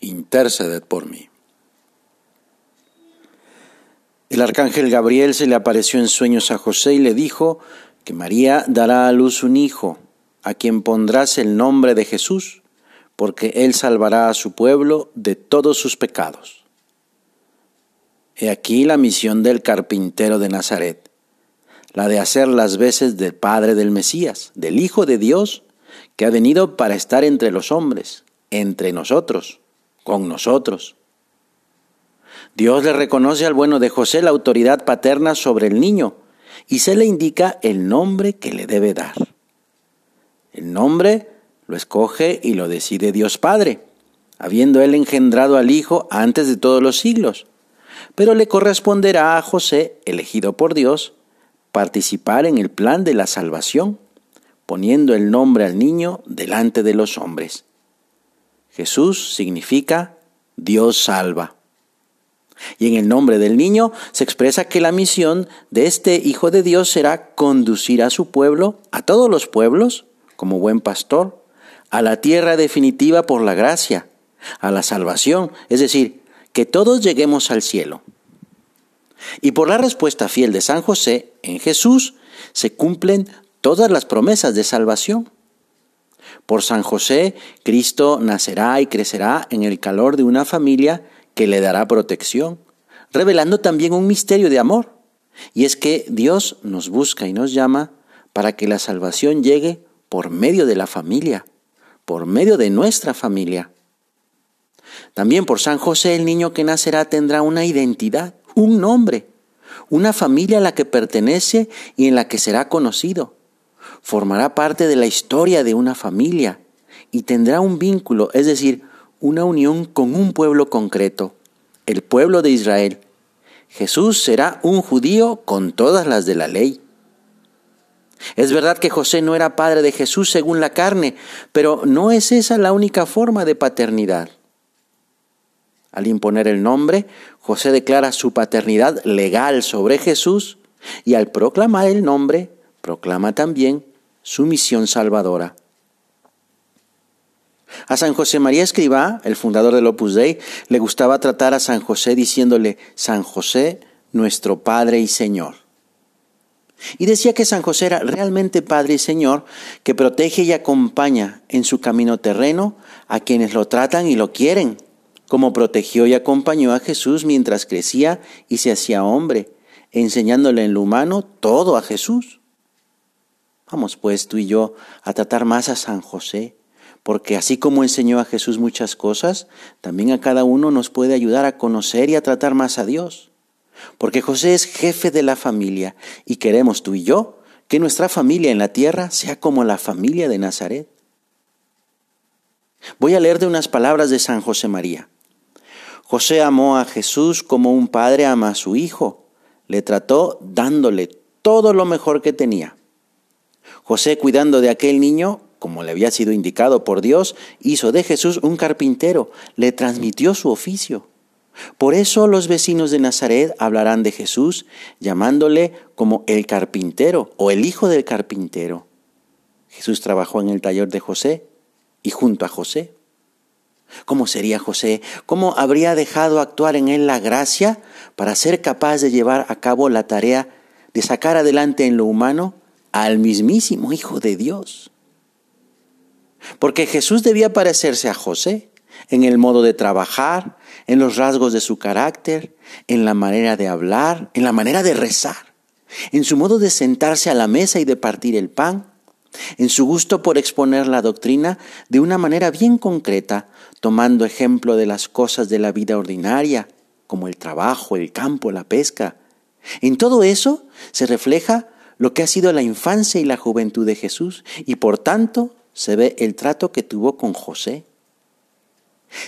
interceded por mí. El arcángel Gabriel se le apareció en sueños a José y le dijo que María dará a luz un hijo, a quien pondrás el nombre de Jesús, porque él salvará a su pueblo de todos sus pecados. He aquí la misión del carpintero de Nazaret, la de hacer las veces del Padre del Mesías, del Hijo de Dios, que ha venido para estar entre los hombres, entre nosotros con nosotros. Dios le reconoce al bueno de José la autoridad paterna sobre el niño y se le indica el nombre que le debe dar. El nombre lo escoge y lo decide Dios Padre, habiendo él engendrado al Hijo antes de todos los siglos. Pero le corresponderá a José, elegido por Dios, participar en el plan de la salvación, poniendo el nombre al niño delante de los hombres. Jesús significa Dios salva. Y en el nombre del niño se expresa que la misión de este Hijo de Dios será conducir a su pueblo, a todos los pueblos, como buen pastor, a la tierra definitiva por la gracia, a la salvación, es decir, que todos lleguemos al cielo. Y por la respuesta fiel de San José en Jesús se cumplen todas las promesas de salvación. Por San José, Cristo nacerá y crecerá en el calor de una familia que le dará protección, revelando también un misterio de amor. Y es que Dios nos busca y nos llama para que la salvación llegue por medio de la familia, por medio de nuestra familia. También por San José el niño que nacerá tendrá una identidad, un nombre, una familia a la que pertenece y en la que será conocido formará parte de la historia de una familia y tendrá un vínculo, es decir, una unión con un pueblo concreto, el pueblo de Israel. Jesús será un judío con todas las de la ley. Es verdad que José no era padre de Jesús según la carne, pero no es esa la única forma de paternidad. Al imponer el nombre, José declara su paternidad legal sobre Jesús y al proclamar el nombre, proclama también su misión salvadora. A San José María Escribá, el fundador del Opus Dei, le gustaba tratar a San José diciéndole, San José, nuestro Padre y Señor. Y decía que San José era realmente Padre y Señor, que protege y acompaña en su camino terreno a quienes lo tratan y lo quieren, como protegió y acompañó a Jesús mientras crecía y se hacía hombre, enseñándole en lo humano todo a Jesús. Vamos pues tú y yo a tratar más a San José, porque así como enseñó a Jesús muchas cosas, también a cada uno nos puede ayudar a conocer y a tratar más a Dios. Porque José es jefe de la familia y queremos tú y yo que nuestra familia en la tierra sea como la familia de Nazaret. Voy a leer de unas palabras de San José María. José amó a Jesús como un padre ama a su hijo. Le trató dándole todo lo mejor que tenía. José, cuidando de aquel niño, como le había sido indicado por Dios, hizo de Jesús un carpintero, le transmitió su oficio. Por eso los vecinos de Nazaret hablarán de Jesús llamándole como el carpintero o el hijo del carpintero. Jesús trabajó en el taller de José y junto a José. ¿Cómo sería José? ¿Cómo habría dejado actuar en él la gracia para ser capaz de llevar a cabo la tarea de sacar adelante en lo humano al mismísimo Hijo de Dios. Porque Jesús debía parecerse a José en el modo de trabajar, en los rasgos de su carácter, en la manera de hablar, en la manera de rezar, en su modo de sentarse a la mesa y de partir el pan, en su gusto por exponer la doctrina de una manera bien concreta, tomando ejemplo de las cosas de la vida ordinaria, como el trabajo, el campo, la pesca. En todo eso se refleja lo que ha sido la infancia y la juventud de Jesús y por tanto se ve el trato que tuvo con José.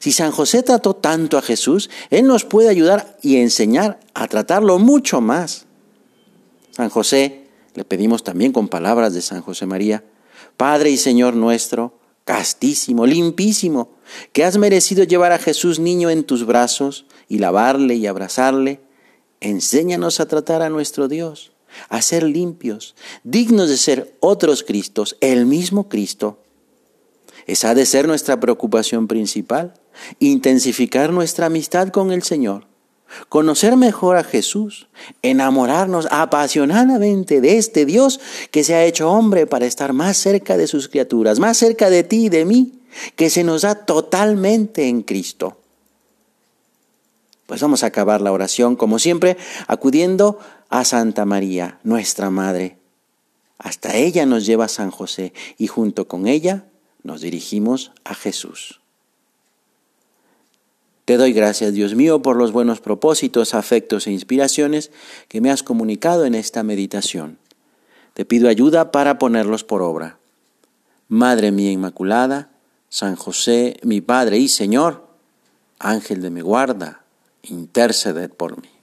Si San José trató tanto a Jesús, Él nos puede ayudar y enseñar a tratarlo mucho más. San José, le pedimos también con palabras de San José María, Padre y Señor nuestro, castísimo, limpísimo, que has merecido llevar a Jesús niño en tus brazos y lavarle y abrazarle, enséñanos a tratar a nuestro Dios, a ser limpios, dignos de ser otros Cristos, el mismo Cristo. Esa ha de ser nuestra preocupación principal, intensificar nuestra amistad con el Señor, conocer mejor a Jesús, enamorarnos apasionadamente de este Dios que se ha hecho hombre para estar más cerca de sus criaturas, más cerca de ti y de mí, que se nos da totalmente en Cristo. Pues vamos a acabar la oración, como siempre, acudiendo a Santa María, nuestra Madre. Hasta ella nos lleva San José y junto con ella nos dirigimos a Jesús. Te doy gracias, Dios mío, por los buenos propósitos, afectos e inspiraciones que me has comunicado en esta meditación. Te pido ayuda para ponerlos por obra. Madre mía Inmaculada, San José, mi Padre y Señor, Ángel de mi guarda, interceded por mí.